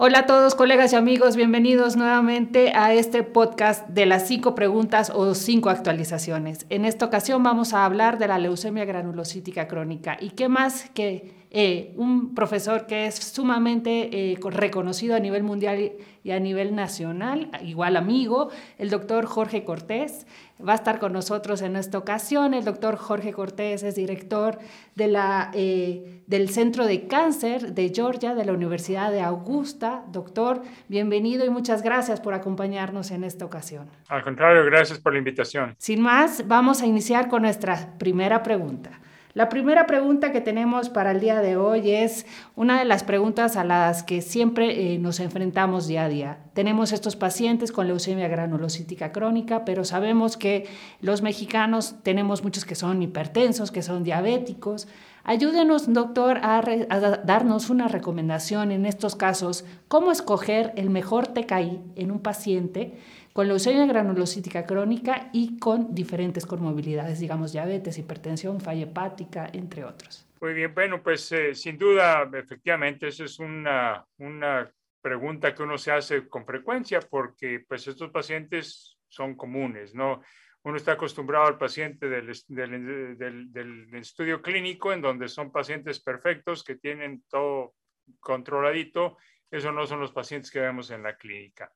Hola a todos, colegas y amigos, bienvenidos nuevamente a este podcast de las cinco preguntas o cinco actualizaciones. En esta ocasión vamos a hablar de la leucemia granulocítica crónica y qué más que eh, un profesor que es sumamente eh, reconocido a nivel mundial y a nivel nacional, igual amigo, el doctor Jorge Cortés. Va a estar con nosotros en esta ocasión. El doctor Jorge Cortés es director de la, eh, del Centro de Cáncer de Georgia, de la Universidad de Augusta. Doctor, bienvenido y muchas gracias por acompañarnos en esta ocasión. Al contrario, gracias por la invitación. Sin más, vamos a iniciar con nuestra primera pregunta. La primera pregunta que tenemos para el día de hoy es una de las preguntas a las que siempre eh, nos enfrentamos día a día. Tenemos estos pacientes con leucemia granulocítica crónica, pero sabemos que los mexicanos tenemos muchos que son hipertensos, que son diabéticos. Ayúdenos, doctor, a, darnos una recomendación en estos casos, cómo escoger el mejor TKI en un paciente con leucemia granulocítica crónica y con diferentes comorbilidades, digamos diabetes, hipertensión, falla hepática, entre otros. Muy bien, bueno, pues eh, sin duda, efectivamente, esa es una, una pregunta que uno se hace con frecuencia porque pues estos pacientes son comunes, ¿no? Uno está acostumbrado al paciente del, del, del, del, estudio clínico en donde son pacientes perfectos que tienen todo controladito. Esos no son los pacientes que vemos en la clínica.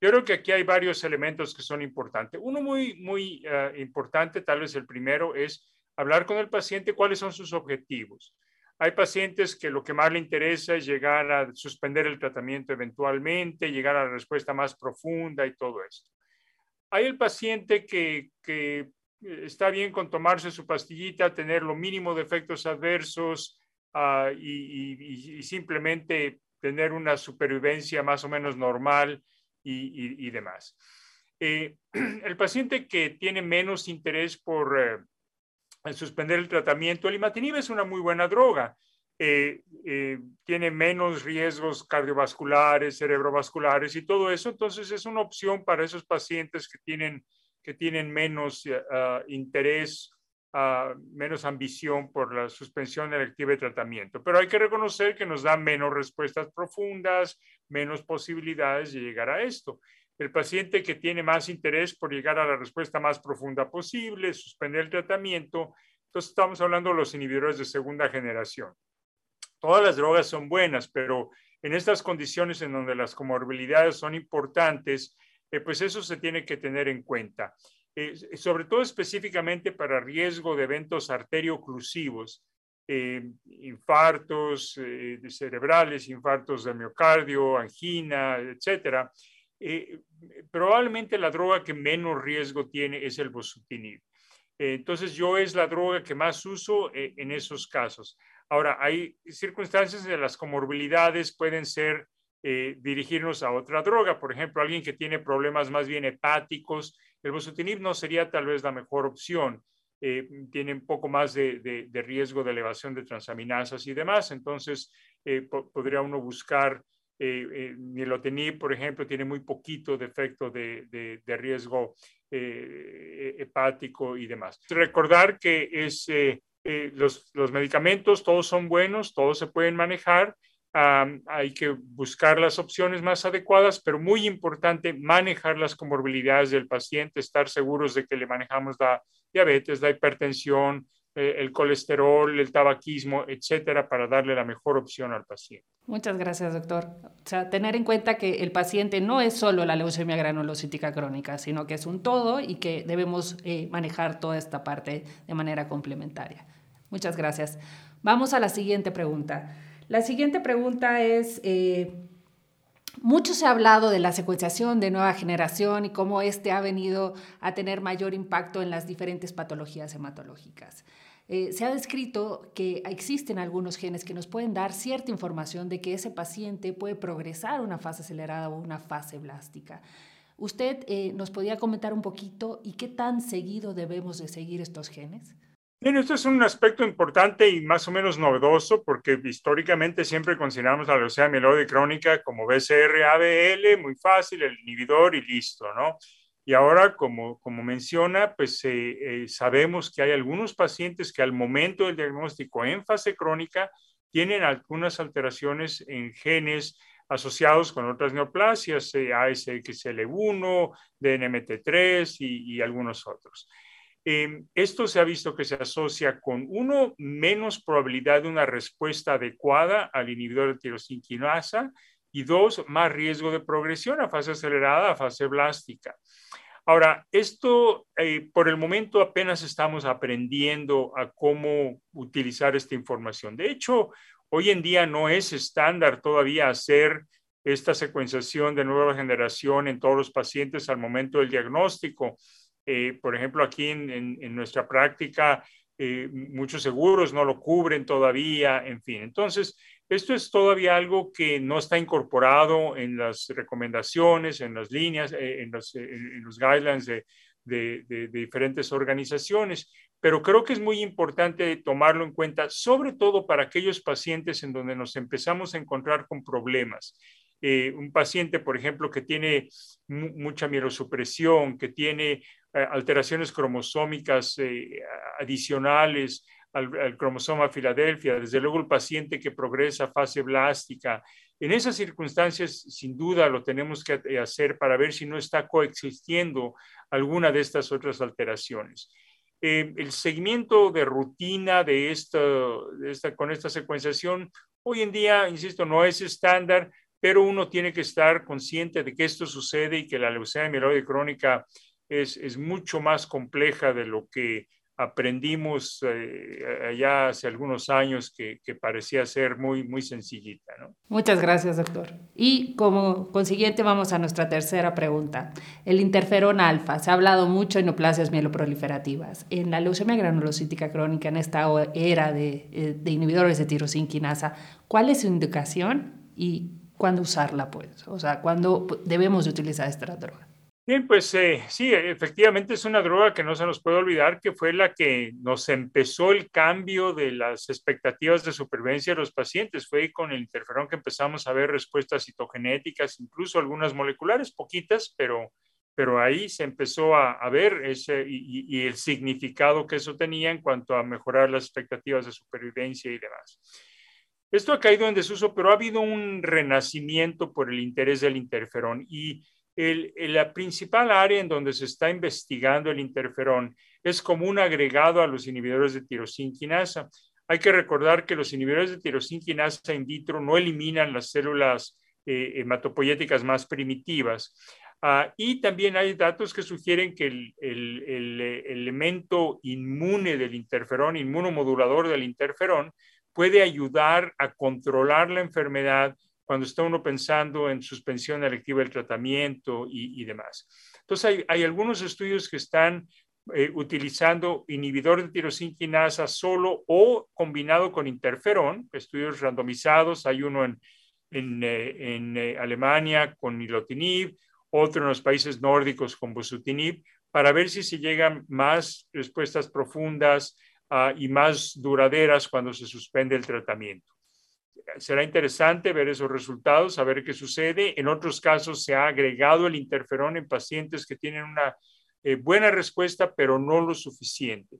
Yo creo que aquí hay varios elementos que son importantes. Uno muy, muy uh, importante, tal vez el primero, es hablar con el paciente cuáles son sus objetivos. Hay pacientes que lo que más le interesa es llegar a suspender el tratamiento eventualmente, llegar a la respuesta más profunda y todo esto. Hay el paciente que, que está bien con tomarse su pastillita, tener lo mínimo de efectos adversos uh, y, simplemente tener una supervivencia más o menos normal y, y, demás. Eh, el paciente que tiene menos interés por eh, suspender el tratamiento, el imatinib es una muy buena droga. Eh, eh, tiene menos riesgos cardiovasculares, cerebrovasculares y todo eso, entonces es una opción para esos pacientes que tienen, que tienen menos uh, interés, uh, menos ambición por la suspensión electiva de tratamiento. Pero hay que reconocer que nos da menos respuestas profundas, menos posibilidades de llegar a esto. El paciente que tiene más interés por llegar a la respuesta más profunda posible, suspender el tratamiento, entonces estamos hablando de los inhibidores de segunda generación. Todas las drogas son buenas, pero en estas condiciones en donde las comorbilidades son importantes, eh, pues eso se tiene que tener en cuenta. Eh, sobre todo específicamente para riesgo de eventos arterioclusivos, eh, infartos eh, cerebrales, infartos de miocardio, angina, etcétera, eh, probablemente la droga que menos riesgo tiene es el bosutinib. Eh, entonces yo es la droga que más uso en esos casos. Ahora, hay circunstancias de las comorbilidades pueden ser dirigirnos a otra droga. Por ejemplo, alguien que tiene problemas más bien hepáticos, el bosutinib no sería tal vez la mejor opción eh, tiene poco más de, riesgo de elevación de transaminasas y demás. Entonces, eh, po podría uno buscar eh, eh, nilotinib, por ejemplo, tiene muy poquito de efecto de, de riesgo eh, hepático y demás. Recordar que es, eh, los, los medicamentos, todos son buenos, todos se pueden manejar, Um, hay que buscar las opciones más adecuadas, pero muy importante manejar las comorbilidades del paciente, estar seguros de que le manejamos la diabetes, la hipertensión, eh, el colesterol, el tabaquismo, etcétera, para darle la mejor opción al paciente. Muchas gracias, doctor. O sea, tener en cuenta que el paciente no es solo la leucemia granulocítica crónica, sino que es un todo y que debemos eh, manejar toda esta parte de manera complementaria. Muchas gracias. Vamos a la siguiente pregunta. La siguiente pregunta es, eh, mucho se ha hablado de la secuenciación de nueva generación y cómo este ha venido a tener mayor impacto en las diferentes patologías hematológicas. Eh, se ha descrito que existen algunos genes que nos pueden dar cierta información de que ese paciente puede progresar una fase acelerada o una fase blástica. ¿Usted eh, nos podía comentar un poquito y qué tan seguido debemos de seguir estos genes? Bien, esto es un aspecto importante y más o menos novedoso porque históricamente siempre consideramos la leucemia mieloide crónica como BCR-ABL, muy fácil, el inhibidor y listo, ¿no? Y ahora, como, como menciona, pues eh, eh, sabemos que hay algunos pacientes que al momento del diagnóstico en fase crónica tienen algunas alteraciones en genes asociados con otras neoplasias, ASXL1, DNMT3 y, y algunos otros. Em, esto se ha visto que se asocia con, uno, menos probabilidad de una respuesta adecuada al inhibidor de tirosinquinasa y dos, más riesgo de progresión a fase acelerada, a fase blástica. Ahora, esto eh, por el momento apenas estamos aprendiendo a cómo utilizar esta información. De hecho, hoy en día no es estándar todavía hacer esta secuenciación de nueva generación en todos los pacientes al momento del diagnóstico. Eh, por ejemplo, aquí en, nuestra práctica, eh, muchos seguros no lo cubren todavía, en fin. Entonces, esto es todavía algo que no está incorporado en las recomendaciones, en las líneas, eh, en, los, guidelines de, diferentes organizaciones, pero creo que es muy importante tomarlo en cuenta, sobre todo para aquellos pacientes en donde nos empezamos a encontrar con problemas. un paciente, por ejemplo, que tiene mucha mielosupresión, que tiene eh, alteraciones cromosómicas eh, adicionales al, cromosoma Filadelfia, desde luego el paciente que progresa a fase blástica. En esas circunstancias, sin duda, lo tenemos que eh, hacer para ver si no está coexistiendo alguna de estas otras alteraciones. el seguimiento de rutina de esta, con esta secuenciación, hoy en día, insisto, no es estándar, pero uno tiene que estar consciente de que esto sucede y que la leucemia mieloide crónica es, mucho más compleja de lo que aprendimos eh, allá hace algunos años que, parecía ser muy, muy sencillita. Muchas gracias, doctor. Y como consiguiente vamos a nuestra tercera pregunta. El interferón alfa, se ha hablado mucho en neoplasias mieloproliferativas. En la leucemia granulocítica crónica, en esta era de, eh, de inhibidores de tirosinquinasa, ¿cuál es su indicación y cuándo usarla? Pues? O sea, ¿cuándo debemos utilizar esta droga? Bien, pues eh, sí, efectivamente es una droga que no se nos puede olvidar que fue la que nos empezó el cambio de las expectativas de supervivencia de los pacientes. Fue con el interferón que empezamos a ver respuestas citogenéticas, incluso algunas moleculares, poquitas, pero, pero ahí se empezó a, ver ese y, y, el significado que eso tenía en cuanto a mejorar las expectativas de supervivencia y demás. Esto ha caído en desuso, pero ha habido un renacimiento por el interés del interferón y la principal área en donde se está investigando el interferón es como un agregado a los inhibidores de tirosinquinasa. Hay que recordar que los inhibidores de tirosinquinasa in vitro no eliminan las células eh, hematopoyéticas más primitivas. Ah, y también hay datos que sugieren que el, el, el, elemento inmune del interferón, inmunomodulador del interferón, puede ayudar a controlar la enfermedad cuando está uno pensando en suspensión electiva del tratamiento y, demás. Entonces, hay, algunos estudios que están eh, utilizando inhibidor de tirosinquinasa solo o combinado con interferón, estudios randomizados, hay uno en, eh, eh, Alemania con nilotinib, otro en los países nórdicos con bosutinib, para ver si se llegan más respuestas profundas ah, y más duraderas cuando se suspende el tratamiento será interesante ver esos resultados, saber qué sucede. En otros casos se ha agregado el interferón en pacientes que tienen una eh, buena respuesta, pero no lo suficiente.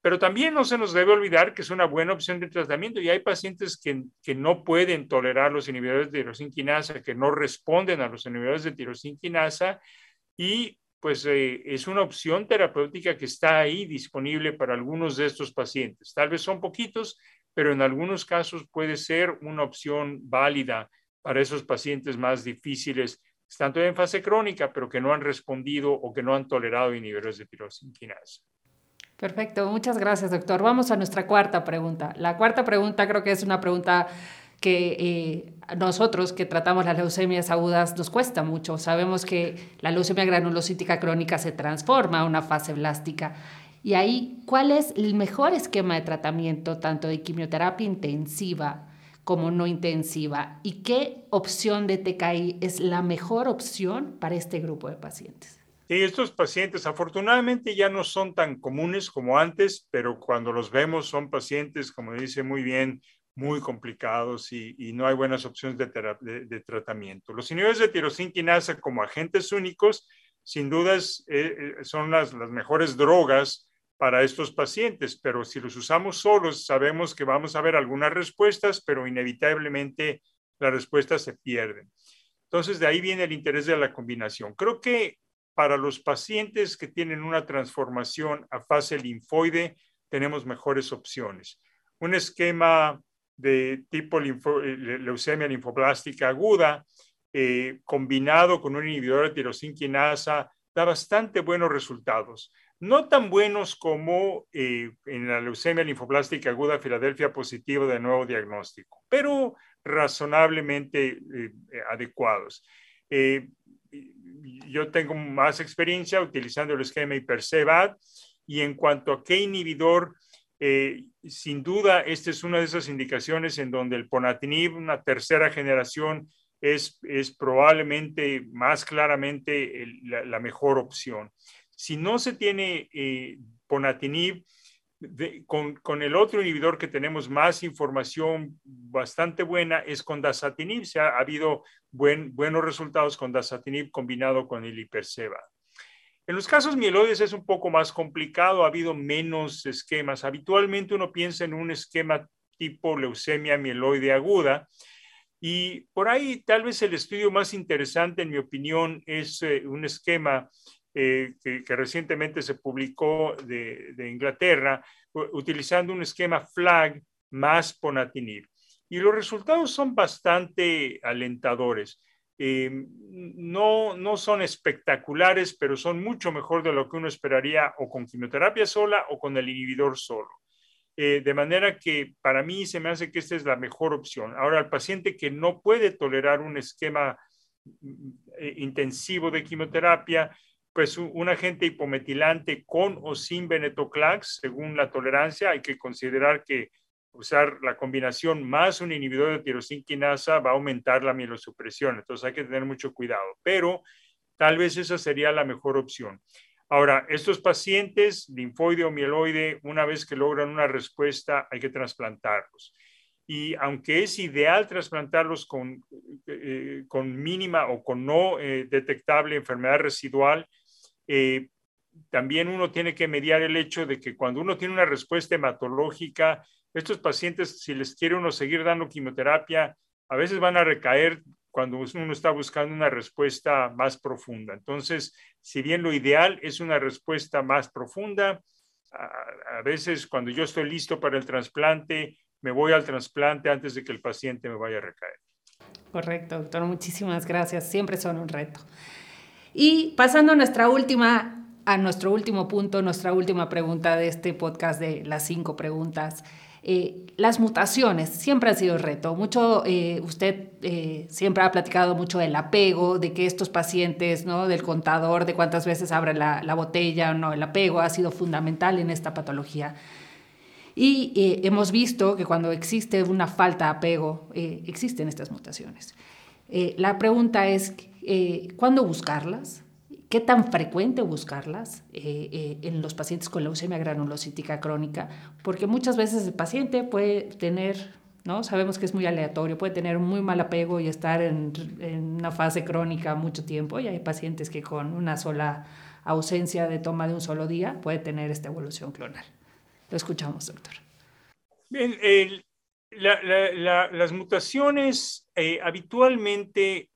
Pero también no se nos debe olvidar que es una buena opción de tratamiento y hay pacientes que, que no pueden tolerar los inhibidores de tirosinquinasa, que no responden a los inhibidores de tirosinquinasa y pues eh, es una opción terapéutica que está ahí disponible para algunos de estos pacientes. Tal vez son poquitos, pero en algunos casos puede ser una opción válida para esos pacientes más difíciles, tanto en fase crónica, pero que no han respondido o que no han tolerado inhibidores de tirosinquinasa. Perfecto, muchas gracias, doctor. Vamos a nuestra cuarta pregunta. La cuarta pregunta creo que es una pregunta que eh, nosotros que tratamos las leucemias agudas nos cuesta mucho. Sabemos que la leucemia granulocítica crónica se transforma a una fase blástica y ahí, ¿cuál es el mejor esquema de tratamiento, tanto de quimioterapia intensiva como no intensiva? ¿Y qué opción de TKI es la mejor opción para este grupo de pacientes? Sí, estos pacientes afortunadamente ya no son tan comunes como antes, pero cuando los vemos son pacientes, como dice muy bien, muy complicados y, no hay buenas opciones de, tratamiento. Los inhibidores de tirosinquinasa como agentes únicos, sin dudas, eh, eh, son las, las mejores drogas para estos pacientes, pero si los usamos solos, sabemos que vamos a ver algunas respuestas, pero inevitablemente las respuestas se pierden. Entonces, de ahí viene el interés de la combinación. Creo que para los pacientes que tienen una transformación a fase linfoide, tenemos mejores opciones. Un esquema de tipo eh, leucemia linfoblástica aguda, eh, combinado con un inhibidor de tirosinquinasa, da bastante buenos resultados. No tan buenos como eh, en la leucemia linfoblástica aguda Filadelfia positiva de nuevo diagnóstico, pero razonablemente adecuados yo tengo más experiencia utilizando el esquema Hipercevad y en cuanto a qué inhibidor, eh, sin duda, esta es una de esas indicaciones en donde el ponatinib, una tercera generación, es, es probablemente más claramente la, mejor opción. Si no se tiene eh, ponatinib, con, el otro inhibidor que tenemos más información bastante buena es con dasatinib. Se ha, habido buenos resultados con dasatinib combinado con el hiperseba. En los casos mieloides es un poco más complicado, ha habido menos esquemas. Habitualmente uno piensa en un esquema tipo leucemia mieloide aguda, y por ahí tal vez el estudio más interesante, en mi opinión, es eh, un esquema eh, que, recientemente se publicó de, Inglaterra, utilizando un esquema FLAG más ponatinib. Y los resultados son bastante alentadores. Eh, no, no son espectaculares, pero son mucho mejor de lo que uno esperaría o con quimioterapia sola o con el inhibidor solo. Eh, de manera que para mí se me hace que esta es la mejor opción. Ahora, al paciente que no puede tolerar un esquema mm, intensivo de quimioterapia, pues un agente hipometilante con o sin venetoclax, según la tolerancia, hay que considerar que usar la combinación más un inhibidor de tirosinquinasa va a aumentar la mielosupresión, entonces hay que tener mucho cuidado, pero tal vez esa sería la mejor opción. Ahora, estos pacientes, linfoide o mieloide, una vez que logran una respuesta, hay que trasplantarlos. Y aunque es ideal trasplantarlos con, eh, con mínima o con no eh, detectable enfermedad residual, eh, también uno tiene que mediar el hecho de que cuando uno tiene una respuesta hematológica, estos pacientes, si les quiere uno seguir dando quimioterapia, a veces van a recaer cuando uno está buscando una respuesta más profunda. Entonces, si bien lo ideal es una respuesta más profunda, a, a veces cuando yo estoy listo para el trasplante, me voy al trasplante antes de que el paciente me vaya a recaer. Correcto, doctor. Muchísimas gracias. Siempre son un reto. Y pasando a nuestra última, a nuestro último punto, nuestra última pregunta de este podcast de las cinco preguntas. Eh, las mutaciones siempre han sido reto. Mucho, eh, usted eh, siempre ha platicado mucho del apego, de que estos pacientes, ¿no? del contador, de cuántas veces abre la, la botella o no, el apego ha sido fundamental en esta patología. Y hemos visto que cuando existe una falta de apego, existen estas mutaciones. la pregunta es, eh, ¿Cuándo buscarlas? ¿Qué tan frecuente buscarlas eh, eh, en los pacientes con leucemia granulocítica crónica? Porque muchas veces el paciente puede tener, ¿no? Sabemos que es muy aleatorio, puede tener muy mal apego y estar en, una fase crónica mucho tiempo. Y hay pacientes que con una sola ausencia de toma de un solo día puede tener esta evolución clonal. Lo escuchamos, doctor. Bien, las mutaciones habitualmente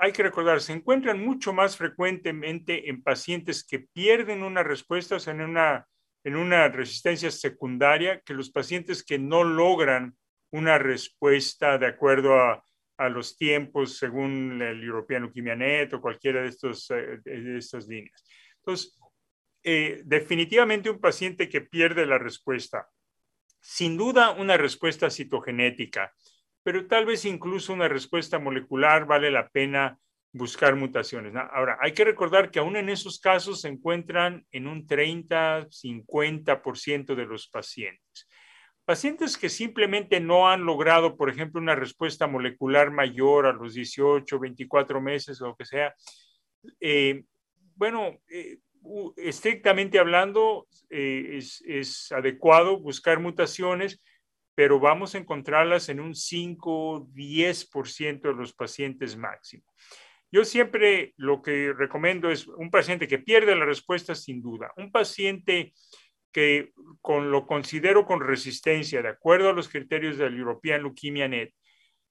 hay que recordar, se encuentran mucho más frecuentemente en pacientes que pierden una respuesta, o sea, en una, en una resistencia secundaria, que los pacientes que no logran una respuesta de acuerdo a, a los tiempos según el European Leukemia o cualquiera de, estos, eh, de estas líneas. Entonces, eh, definitivamente un paciente que pierde la respuesta, sin duda una respuesta citogenética, pero tal vez incluso una respuesta molecular vale la pena buscar mutaciones. Ahora, hay que recordar que aún en esos casos se encuentran en un 30, 50% de los pacientes. Pacientes que simplemente no han logrado, por ejemplo, una respuesta molecular mayor a los 18, 24 meses o lo que sea, eh, bueno, eh, estrictamente hablando, eh, es adecuado buscar mutaciones, pero vamos a encontrarlas en un 5, 10% de los pacientes máximo. Yo siempre lo que recomiendo es un paciente que pierde la respuesta sin duda, un paciente que con, lo considero con resistencia, de acuerdo a los criterios del European Leukemia Net,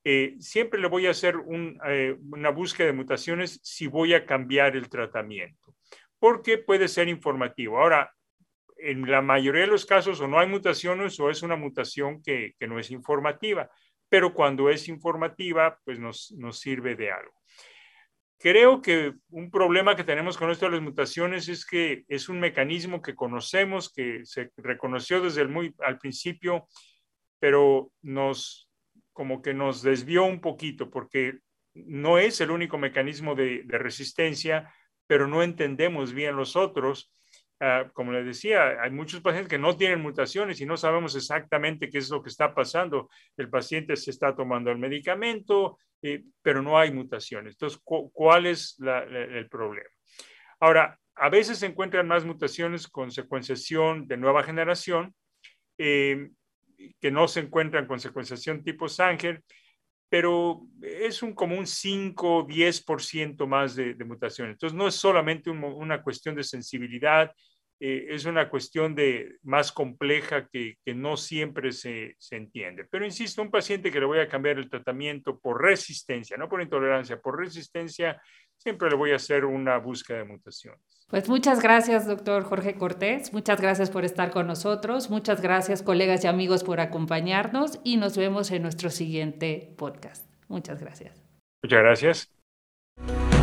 eh, siempre le voy a hacer eh, una búsqueda de mutaciones si voy a cambiar el tratamiento, porque puede ser informativo. Ahora, en la mayoría de los casos o no hay mutaciones o es una mutación que, no es informativa, pero cuando es informativa, pues nos, sirve de algo. Creo que un problema que tenemos con esto de las mutaciones es que es un mecanismo que conocemos, que se reconoció desde el muy al principio, pero nos como que nos desvió un poquito porque no es el único mecanismo de, resistencia, pero no entendemos bien los otros. Ah, como les decía, hay muchos pacientes que no tienen mutaciones y no sabemos exactamente qué es lo que está pasando. El paciente se está tomando el medicamento, eh, pero no hay mutaciones. Entonces, ¿cuál es el problema? Ahora, a veces se encuentran más mutaciones con secuenciación de nueva generación. Eh, que no se encuentran con secuenciación tipo Sanger, pero es un, como un 5 o 10% más de, de, mutaciones. Entonces, no es solamente una cuestión de sensibilidad, eh, es una cuestión de, más compleja que, que no siempre se, se, entiende. Pero insisto, un paciente que le voy a cambiar el tratamiento por resistencia, no por intolerancia, por resistencia, siempre le voy a hacer una búsqueda de mutaciones. Pues muchas gracias, doctor Jorge Cortés. Muchas gracias por estar con nosotros. Muchas gracias, colegas y amigos, por acompañarnos y nos vemos en nuestro siguiente podcast. Muchas gracias. Muchas gracias.